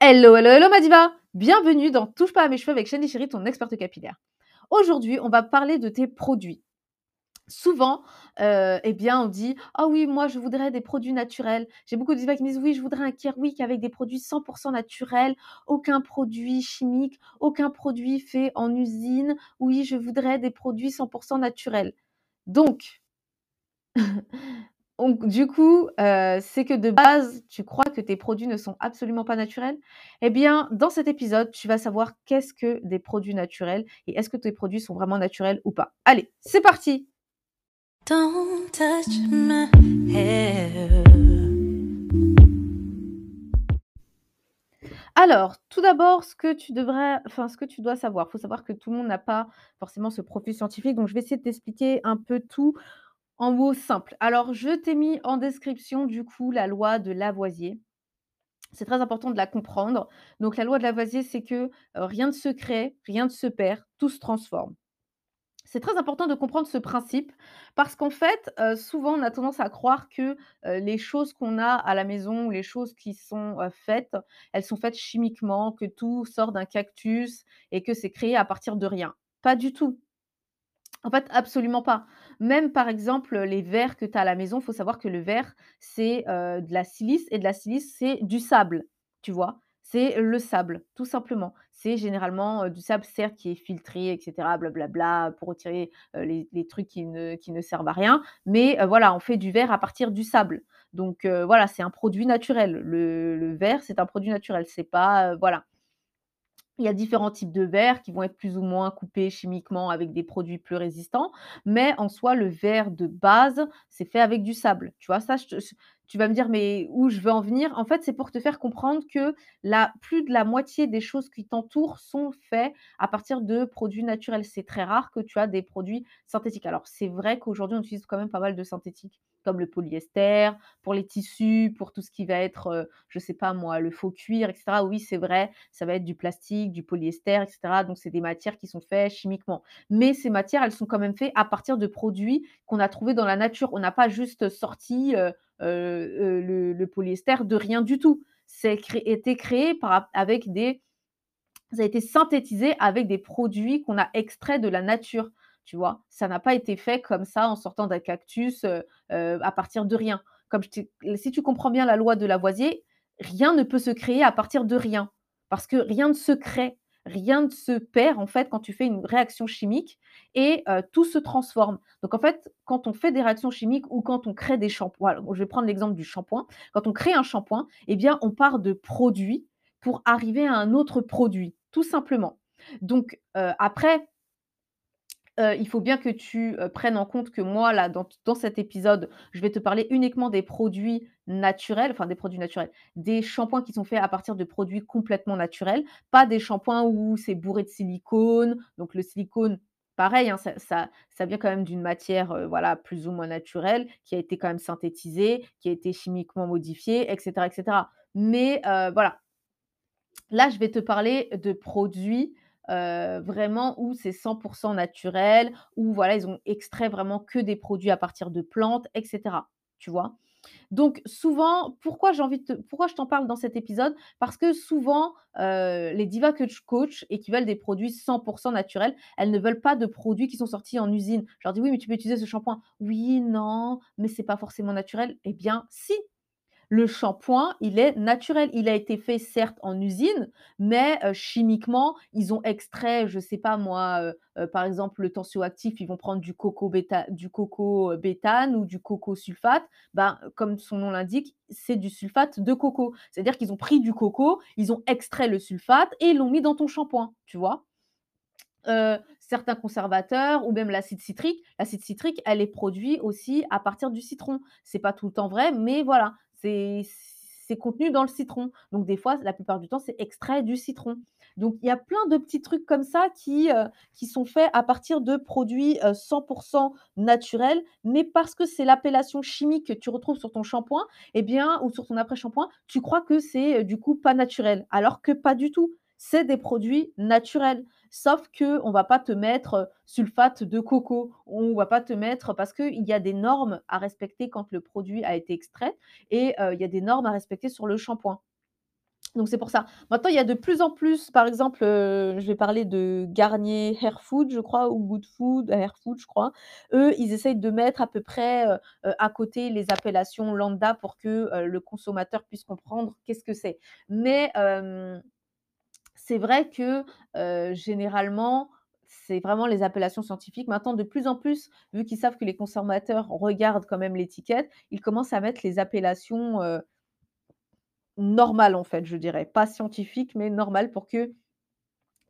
Hello, hello, hello ma diva Bienvenue dans Touche pas à mes cheveux avec Shani Chéri, ton experte capillaire. Aujourd'hui, on va parler de tes produits. Souvent, euh, eh bien, on dit Ah oui, moi, je voudrais des produits naturels. J'ai beaucoup de divas qui me disent Oui, je voudrais un Kerwick avec des produits 100% naturels, aucun produit chimique, aucun produit fait en usine. Oui, je voudrais des produits 100% naturels. Donc, Donc, du coup, euh, c'est que de base, tu crois que tes produits ne sont absolument pas naturels? Eh bien, dans cet épisode, tu vas savoir qu'est-ce que des produits naturels et est-ce que tes produits sont vraiment naturels ou pas. Allez, c'est parti Don't touch my hair. Alors, tout d'abord, ce que tu devrais, enfin, ce que tu dois savoir, il faut savoir que tout le monde n'a pas forcément ce profil scientifique, donc je vais essayer de t'expliquer un peu tout en mots simples. Alors, je t'ai mis en description, du coup, la loi de Lavoisier. C'est très important de la comprendre. Donc, la loi de Lavoisier, c'est que rien ne se crée, rien ne se perd, tout se transforme. C'est très important de comprendre ce principe parce qu'en fait, souvent, on a tendance à croire que les choses qu'on a à la maison les choses qui sont faites, elles sont faites chimiquement, que tout sort d'un cactus et que c'est créé à partir de rien. Pas du tout. En fait, absolument pas. Même par exemple, les verres que tu as à la maison, il faut savoir que le verre, c'est, de la silice et de la silice, c'est du sable, tu vois? C'est le sable, tout simplement. C'est généralement, du sable, certes, qui est filtré et cetera, blablabla, pour retirer, les les trucs qui ne qui ne servent à rien. Mais, voilà, on fait du verre à partir du sable. Donc, voilà, c'est un produit naturel. Le le verre, c'est un produit naturel. C'est pas, voilà. Il y a différents types de verres qui vont être plus ou moins coupés chimiquement avec des produits plus résistants, mais en soi, le verre de base, c'est fait avec du sable. Tu vois, ça, tu vas me dire, mais où je veux en venir? En fait, c'est pour te faire comprendre que plus de la moitié des choses qui t'entourent sont faites à partir de produits naturels. C'est très rare que tu as des produits synthétiques. Alors, c'est vrai qu'aujourd'hui, on utilise quand même pas mal de synthétiques comme le polyester, pour les tissus, pour tout ce qui va être, euh, je sais pas moi, le faux cuir, etc. Oui, c'est vrai, ça va être du plastique, du polyester, etc. Donc, c'est des matières qui sont faites chimiquement. Mais ces matières, elles sont quand même faites à partir de produits qu'on a trouvés dans la nature. On n'a pas juste sorti euh, euh, le, polyester de rien du tout. C'est été créé par, avec des... Ça a été synthétisé avec des produits qu'on a extraits de la nature tu vois? Ça n'a pas été fait comme ça en sortant d'un cactus à partir de rien. Comme si tu comprends bien la loi de Lavoisier, rien ne peut se créer à partir de rien. Parce que rien ne se crée, rien ne se perd en fait quand tu fais une réaction chimique et tout se transforme. Donc en fait, quand on fait des réactions chimiques ou quand on crée des shampoings, je vais prendre l'exemple du shampoing, quand on crée un shampoing, eh bien on part de produits pour arriver à un autre produit, tout simplement. Donc après, il faut bien que tu prennes en compte que moi, là, dans, cet épisode, je vais te parler uniquement des produits naturels, enfin des produits naturels, des shampoings qui sont faits à partir de produits complètement naturels, pas des shampoings où c'est bourré de silicone. Donc le silicone, pareil, hein, ça, ça, vient quand même d'une matière voilà, plus ou moins naturelle, qui a été quand même synthétisée, qui a été chimiquement modifiée, etc. etc. Mais voilà, là, je vais te parler de produits vraiment où c'est 100 naturel, où voilà, ils ont extrait vraiment que des produits à partir de plantes, etc. Tu vois? Donc souvent, pourquoi j'ai envie de pourquoi je t'en parle dans cet épisode? Parce que souvent, les divas que je coach et qui veulent des produits 100 naturels, elles ne veulent pas de produits qui sont sortis en usine. Je leur dis: «Oui, mais tu peux utiliser ce shampoing». «Oui, non, mais c'est pas forcément naturel». Eh bien si! Le shampoing, il est naturel. Il a été fait certes en usine, mais chimiquement, ils ont extrait, je ne sais pas moi, par exemple le tensioactif, ils vont prendre du coco bêta béthane ou du coco sulfate. Ben, comme son nom l'indique, c'est du sulfate de coco. C'est-à-dire qu'ils ont pris du coco, ils ont extrait le sulfate et l'ont mis dans ton shampoing, tu vois? certains conservateurs ou même l'acide citrique. L'acide citrique, elle est produite aussi à partir du citron. C'est pas tout le temps vrai, mais voilà, c'est contenu dans le citron. Donc des fois, la plupart du temps, c'est extrait du citron. Donc il y a plein de petits trucs comme ça qui, euh, qui sont faits à partir de produits 100% euh, naturels, mais parce que c'est l'appellation chimique que tu retrouves sur ton shampoing, eh bien, ou sur ton après-shampoing, tu crois que c'est euh, du coup pas naturel, alors que pas du tout. C'est des produits naturels. Sauf que on va pas te mettre sulfate de coco, on va pas te mettre parce qu'il y a des normes à respecter quand le produit a été extrait et il y a des normes à respecter sur le shampoing. Donc c'est pour ça. Maintenant, il y a de plus en plus, par exemple, heu, je vais parler de Garnier Hair Food, je crois, ou Good Food, Hair Food, je crois. Eux, ils essayent de mettre à peu près, à côté les appellations lambda pour que, le consommateur puisse comprendre qu'est-ce que c'est. Mais, c'est vrai que, généralement, c'est vraiment les appellations scientifiques. Maintenant, de plus en plus, vu qu'ils savent que les consommateurs regardent quand même l'étiquette, ils commencent à mettre les appellations, heu Normal, en fait, je dirais. Pas scientifique, mais normal pour que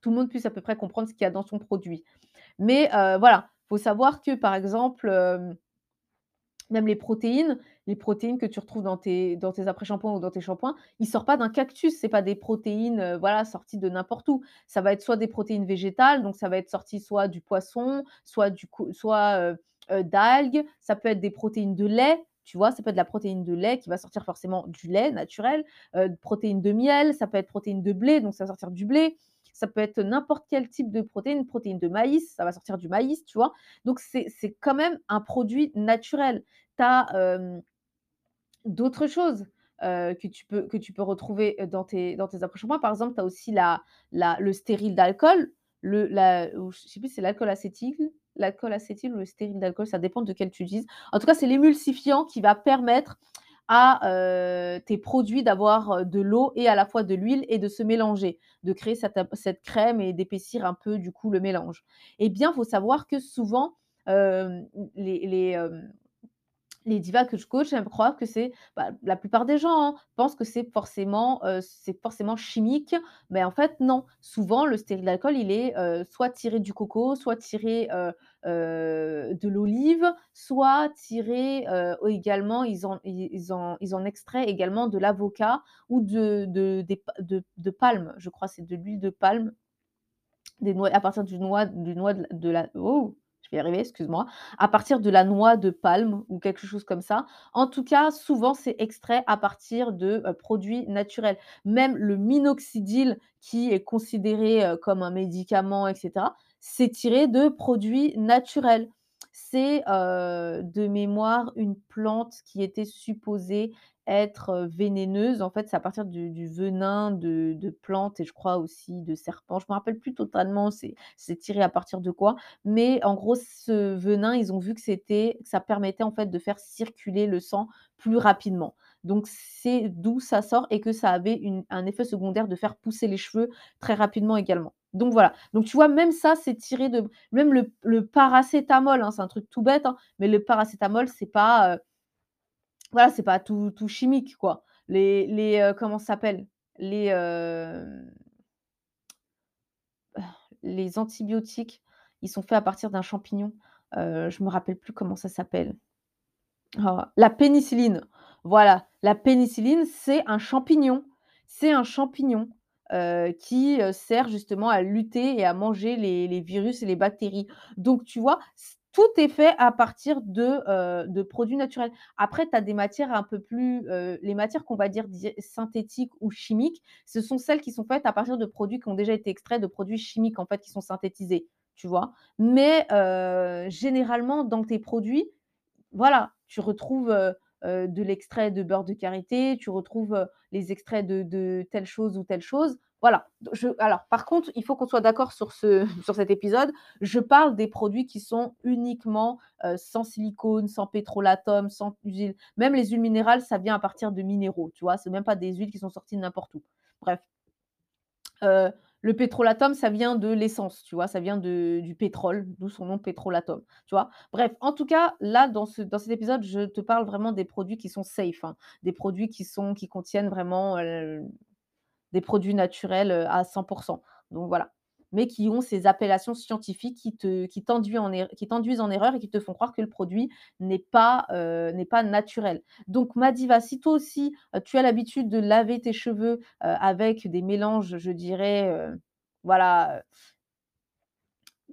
tout le monde puisse à peu près comprendre ce qu'il y a dans son produit. Mais voilà, faut savoir que, par exemple, même les protéines les protéines que tu retrouves dans tes après-shampoings ou dans tes shampoings, ils sortent pas d'un cactus. C'est pas des protéines, heu, voilà, sorties de n'importe où. Ça va être soit des protéines végétales, donc ça va être sorti soit du poisson, soit heu heu, d'algues, ça peut être des protéines de lait, tu vois? Ça peut être de la protéine de lait qui va sortir forcément du lait naturel, protéines de miel, ça peut être protéines de blé, donc ça va sortir du blé. Ça peut être n'importe quel type de protéines, protéines de maïs, ça va sortir du maïs, tu vois? Donc c'est quand même un produit naturel. Tu D'autres choses, heu, que tu peux retrouver, dans tes dans après-shampoings. Par exemple, tu as aussi la le stérile d'alcool, le la je sais plus si c'est l'alcool acétyl ou le stérile d'alcool, ça dépend de quel tu utilises. En tout cas, c'est l'émulsifiant qui va permettre à, heu, tes produits d'avoir, de l'eau et à la fois de l'huile et de se mélanger, de créer cette crème et d'épaissir un peu, du coup, le mélange. Eh bien, il faut savoir que souvent, les les divas que je coach, elles croient que c'est bah, la plupart des gens, hein, pensent que c'est forcément, c'est forcément chimique, mais en fait non. Souvent le stérile d'alcool, il est, heu, soit tiré du coco, soit tiré, heu, de l'olive, soit tiré, également ils en ils en ils en extraient également de l'avocat ou de de de de palme, je crois, c'est de l'huile de palme des noix à partir du noix du noix de la de la oh! Vais y arriver, excuse-moi. À partir de la noix de palme ou quelque chose comme ça. En tout cas, souvent, c'est extrait à partir de, heu, produits naturels. Même le minoxidil qui est considéré, heu, comme un médicament et cetera, c'est tiré de produits naturels. C'est, heu, de mémoire une plante qui était supposée être, vénéneuse. En fait, c'est à partir du venin de plantes et je crois aussi de serpents. Je me rappelle plus totalement c'est tiré à partir de quoi, mais en gros, ce venin, ils ont vu que c'était ça permettait en fait de faire circuler le sang plus rapidement. Donc c'est d'où ça sort et que ça avait une un effet secondaire de faire pousser les cheveux très rapidement également. Donc voilà, donc tu vois même ça, c'est tiré de même le paracétamol, hein, c'est un truc tout bête, hein, mais le paracétamol, c'est pas, voilà, c'est pas tout tout chimique, quoi. Les les, comment ça s'appelle? Les, hem, les antibiotiques, ils sont faits à partir d'un champignon, heu, je me rappelle plus comment ça s'appelle. Ah, la pénicilline, voilà, la pénicilline, c'est un champignon. C'est un champignon, qui, sert justement à lutter et à manger les les virus et les bactéries. Donc tu vois, tout est fait à partir de, heu, de produits naturels. Après, tu as des matières un peu plus, heu, les matières qu'on va dire di synthétiques ou chimiques, ce sont celles qui sont faites à partir de produits qui ont déjà été extraits de produits chimiques, en fait, qui sont synthétisés, tu vois? Mais, heu, généralement dans tes produits, voilà, tu retrouves, de l'extrait de beurre de karité, tu retrouves, les extraits de de telle chose ou telle chose. Voilà, alors par contre, il faut qu'on soit d'accord sur ce sur cet épisode. Je parle des produits qui sont uniquement, heu, sans silicone, sans pétrolatum, sans huile même les huiles minérales, ça vient à partir de minéraux, tu vois? C'est même pas des huiles qui sont sorties de n'importe où. Bref. Heu, le pétrolatum, ça vient de l'essence, tu vois? Ça vient du pétrole, d'où son nom pétrolatum, tu vois? Bref, en tout cas, là, dans ce dans cet épisode, je te parle vraiment des produits qui sont safe, hein, des produits qui sont qui contiennent vraiment, heu, des produits naturels, heu, à 100% donc voilà. Mais qui ont ces appellations scientifiques qui te qui t'enduit en er en erreur et qui te font croire que le produit n'est pas, n'est pas naturel. Donc ma diva, si toi aussi, heu, tu as l'habitude de laver tes cheveux, avec des mélanges, je dirais, voilà,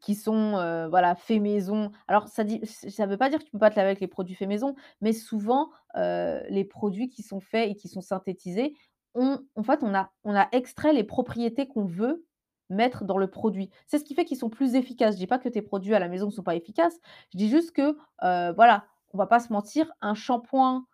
qui sont, voilà, faits maison. Alors ça dit ça veut pas dire que tu peux pas te laver avec les produits faits maison, mais souvent, les produits qui sont faits et qui sont synthétisés, on en fait, on a extrait les propriétés qu'on veut mettre dans le produit. C'est ce qui fait qu'ils sont plus efficaces. Je dis pas que tes produits à la maison ne sont pas efficaces, je dis juste que, heu, voilà, on va pas se mentir, un shampoing,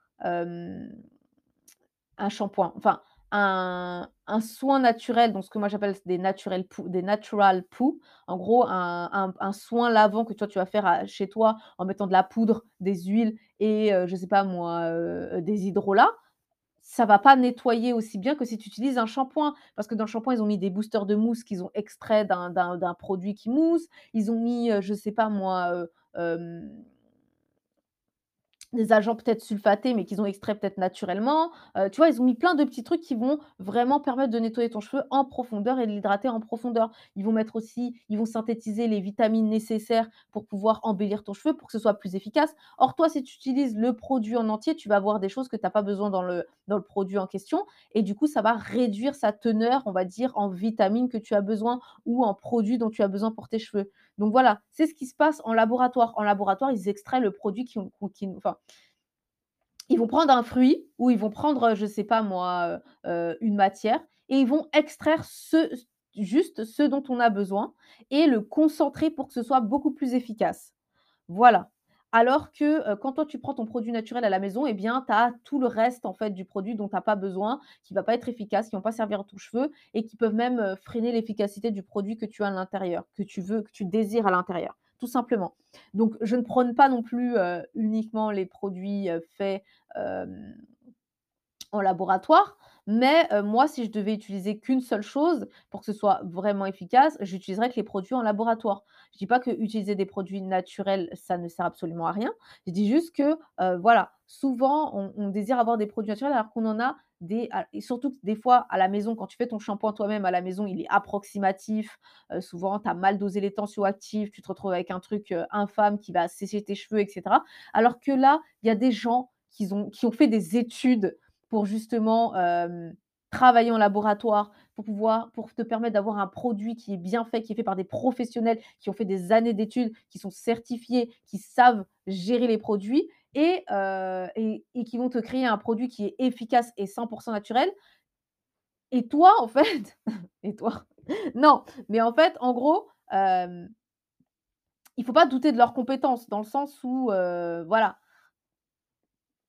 un shampoing, enfin, un soin naturel, donc ce que moi j'appelle des des natural poo. En gros, un soin lavant que toi tu vas faire à chez toi en mettant de la poudre, des huiles et heu, je sais pas moi, heu, des hydrolats, ça va pas nettoyer aussi bien que si tu utilises un shampoing. Parce que dans le shampoing, ils ont mis des boosters de mousse qu'ils ont extraits d'un produit qui mousse. Ils ont mis, heu, je sais pas moi, heu, hem des agents peut-être sulfatés, mais qu'ils ont extraits peut-être naturellement. Heu, tu vois, ils ont mis plein de petits trucs qui vont vraiment permettre de nettoyer ton cheveu en profondeur et de l'hydrater en profondeur. Ils vont mettre aussi ils vont synthétiser les vitamines nécessaires pour pouvoir embellir ton cheveu, pour que ce soit plus efficace. Or toi, si tu utilises le produit en entier, tu vas avoir des choses que tu as pas besoin dans le dans le produit en question et du coup, ça va réduire sa teneur, on va dire, en vitamines que tu as besoin ou en produits dont tu as besoin pour tes cheveux. Donc voilà, c'est ce qui se passe en laboratoire. En laboratoire, ils extraient le produit qui qui enfin, ils vont prendre un fruit ou ils vont prendre, je sais pas moi, heu heu, une matière et ils vont extraire juste ce dont on a besoin et le concentrer pour que ce soit beaucoup plus efficace. Voilà. Alors que, heu, quand toi tu prends ton produit naturel à la maison et bien, tu as tout le reste en fait du produit dont tu as pas besoin, qui va pas être efficace, qui vont pas servir à ton cheveu et qui peuvent même, freiner l'efficacité du produit que tu as à l'intérieur, que tu veux, que tu désires à l'intérieur, simplement. Donc je ne prône pas non plus, heu, uniquement les produits, heu, faits, en laboratoire, mais heu, moi, si je devais utiliser qu'une seule chose pour que ce soit vraiment efficace, j'utiliserais que les produits en laboratoire. Je dis pas que utiliser des produits naturels, ça ne sert absolument à rien. Je dis juste que, voilà, souvent on désire avoir des produits naturels alors qu'on en a et surtout des fois à la maison, quand tu fais ton shampoing toi-même à la maison, il est approximatif, heu, souvent tu as mal dosé les tensioactifs, tu te retrouves avec un truc, heu, infâme qui va sécher tes cheveux et cetera. Alors que là, il y a des gens qui ont qui ont fait des études pour justement, hem, travailler en laboratoire, pour pouvoir pour te permettre d'avoir un produit qui est bien fait, qui est fait par des professionnels qui ont fait des années d'études, qui sont certifiés, qui savent gérer les produits et heu et qui vont te créer un produit qui est efficace et 100% naturel et toi, en fait et toi? Non, mais en fait, en gros, il faut pas douter de leurs compétences dans le sens où, voilà,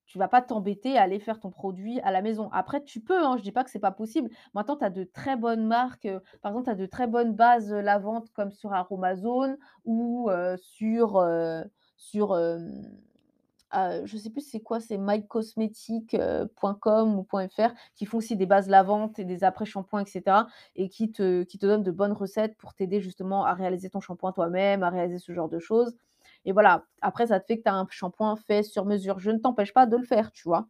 tu vas pas t'embêter à aller faire ton produit à la maison. Après, tu peux, hein, je dis pas que c'est pas possible. Maintenant, tu as de très bonnes marques, par exemple, tu as de très bonnes bases, heu, lavantes comme sur Aromazone ou sur, sur, heu, je sais plus c'est quoi, c'est mycosmetics, heu, .com ou .fr qui font aussi des bases lavantes et des après-shampoings et cetera et qui te qui donnent de bonnes recettes pour t'aider justement à réaliser ton shampoing toi-même, à réaliser ce genre de choses. Et voilà, après ça te fait que tu as un shampoing fait sur mesure. Je ne t'empêche pas de le faire, tu vois?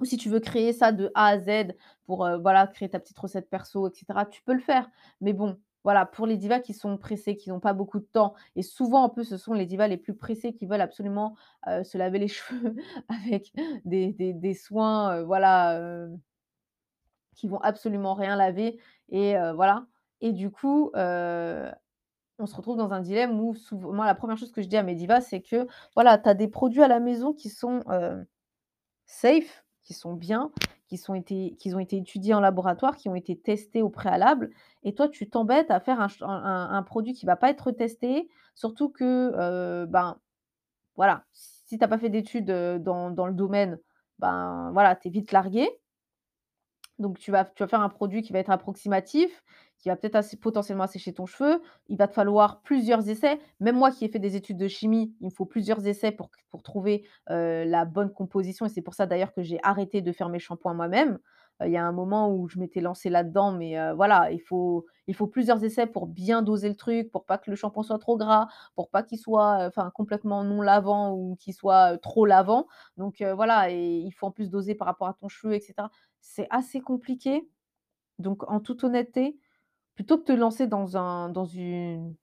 Ou si tu veux créer ça de A à Z pour, heu, voilà, créer ta petite recette perso et cetera, tu peux le faire. Mais bon, voilà, pour les divas qui sont pressées, qui n'ont pas beaucoup de temps. Et souvent en ce sont les divas les plus pressées qui veulent absolument, heu, se laver les cheveux avec des soins, heu, voilà, heu, qui vont absolument rien laver. Et voilà. Et du coup, on se retrouve dans un dilemme où souv moi, la première chose que je dis à mes divas, c'est que, voilà, tu as des produits à la maison qui sont, safe, qui sont bien, qui ont été étudiés en laboratoire, qui ont été testés au préalable et toi, tu t'embêtes à faire un produit qui va pas être testé, surtout que, heu, ben, voilà, si tu as pas fait d'études, heu, dans dans le domaine, ben, voilà, tu es vite largué. Donc tu vas faire un produit qui va être approximatif, qui va peut-être potentiellement assécher ton cheveu. Il va te falloir plusieurs essais. Même moi qui ai fait des études de chimie, il me faut plusieurs essais pour trouver, heu, la bonne composition et c'est pour ça d'ailleurs que j'ai arrêté de faire mes shampoings moi-même. Il y a un moment où je m'étais lancée là-dedans, mais voilà, il faut il faut plusieurs essais pour bien doser le truc, pour pas que le shampoing soit trop gras, pour pas qu'il soit, complètement non lavant ou qu'il soit, trop lavant. Donc voilà et il faut en plus doser par rapport à ton cheveu et cetera. C'est assez compliqué, donc en toute honnêteté, plutôt que te lancer dans un dans une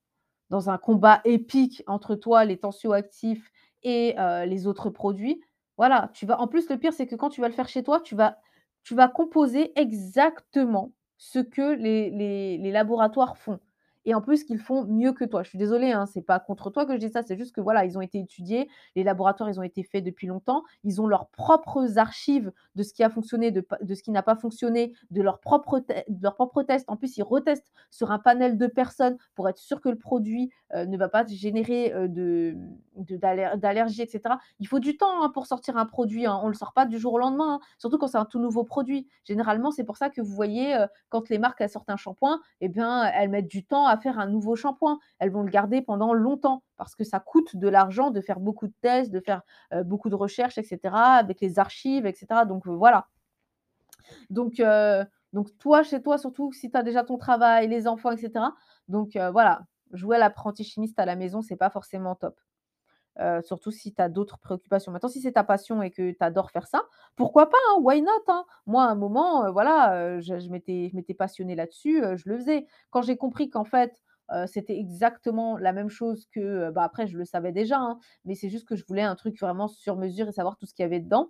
dans un combat épique entre toi, les tensioactifs et les autres produits, voilà, tu vas en plus, le pire, c'est que quand tu vas le faire chez toi, tu vas tu vas composer exactement ce que les laboratoires font et en plus qu'ils font mieux que toi. Je suis désolée, hein, c'est pas contre toi que je dis ça, c'est juste que voilà, ils ont été étudiés, les laboratoires, ils ont été faits depuis longtemps, ils ont leurs propres archives de ce qui a fonctionné, de ce qui n'a pas fonctionné, de leurs propres de leurs propres tests. En plus, ils retestent sur un panel de personnes pour être sûr que le produit, euh, ne va pas générer euh, de, d'allergie, etc. Il faut du temps hein, pour sortir un produit. Hein. On ne le sort pas du jour au lendemain, hein. surtout quand c'est un tout nouveau produit. Généralement, c'est pour ça que vous voyez, euh, quand les marques sortent un shampoing, eh bien, elles mettent du temps à faire un nouveau shampoing. Elles vont le garder pendant longtemps parce que ça coûte de l'argent de faire beaucoup de tests, de faire beaucoup de recherches, etc. avec les archives, etc. Donc voilà. Donc, donc toi, chez toi, surtout si tu as déjà ton travail, les enfants, etc. Donc voilà, jouer l'apprenti chimiste à la maison, c'est pas forcément top. Surtout si tu as d'autres préoccupations. Maintenant, si c'est ta passion et que tu adores faire ça, pourquoi pas, hein, why not hein? Moi, à un moment, voilà, je, je m'étais passionnée là-dessus, je le faisais. Quand j'ai compris qu'en fait, c'était exactement la même chose que, bah, après, je le savais déjà, hein, mais c'est juste que je voulais un truc vraiment sur mesure et savoir tout ce qu'il y avait dedans.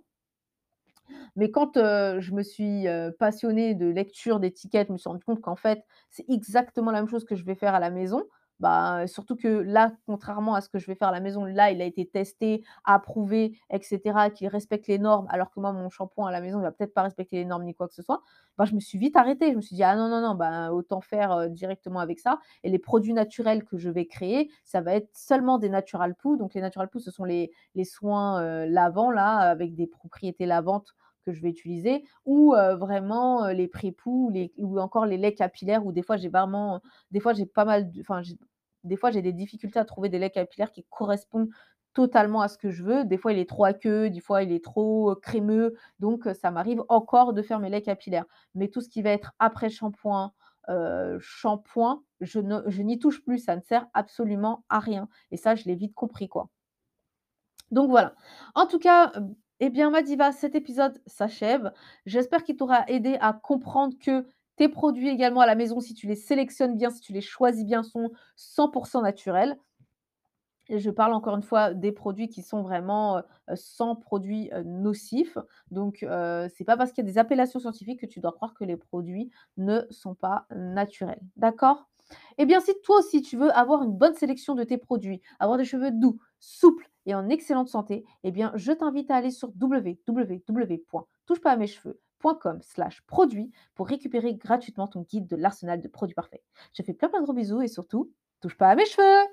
Mais quand, je me suis, passionnée de lecture d'étiquettes, je me suis rendue compte qu'en fait, c'est exactement la même chose que je vais faire à la maison. Bah, surtout que là, contrairement à ce que je vais faire à la maison, là, il a été testé, approuvé et cetera, qu'il respecte les normes, alors que moi, mon shampoing à la maison, il va peut-être pas respecter les normes ni quoi que ce soit. Bah, je me suis vite arrêtée. Je me suis dit: «Ah non, non, non, bah, autant faire, directement avec ça» et les produits naturels que je vais créer, ça va être seulement des natural poo. Donc les natural poo, ce sont les les soins, lavants là, avec des propriétés lavantes que je vais utiliser ou vraiment les prépous les ou encore les laits capillaires où des fois j'ai vraiment des fois j'ai pas mal enfin des fois j'ai des difficultés à trouver des laits capillaires qui correspondent totalement à ce que je veux. Des fois, il est trop aqueux, des fois, il est trop crémeux. Donc, ça m'arrive encore de faire mes laits capillaires. Mais tout ce qui va être après shampoing, shampoing, je je n'y touche plus. Ça ne sert absolument à rien. Et ça, je l'ai vite compris, quoi. Donc voilà. En tout cas, eh bien, ma diva, cet épisode s'achève. J'espère qu'il t'aura aidé à comprendre que tes produits également à la maison, si tu les sélectionnes bien, si tu les choisis bien, sont 100% naturels. Et je parle encore une fois des produits qui sont vraiment, sans produits, nocifs. Donc, ce c'est pas parce qu'il y a des appellations scientifiques que tu dois croire que les produits ne sont pas naturels. D'accord? Eh bien, si toi aussi tu veux avoir une bonne sélection de tes produits, avoir des cheveux doux, souples et en excellente santé, eh bien, je t'invite à aller sur www.touchepasàmescheveux.com slash produit pour récupérer gratuitement ton guide de l'arsenal de produits parfaits. Je fais plein plein de gros bisous et surtout, touche pas à mes cheveux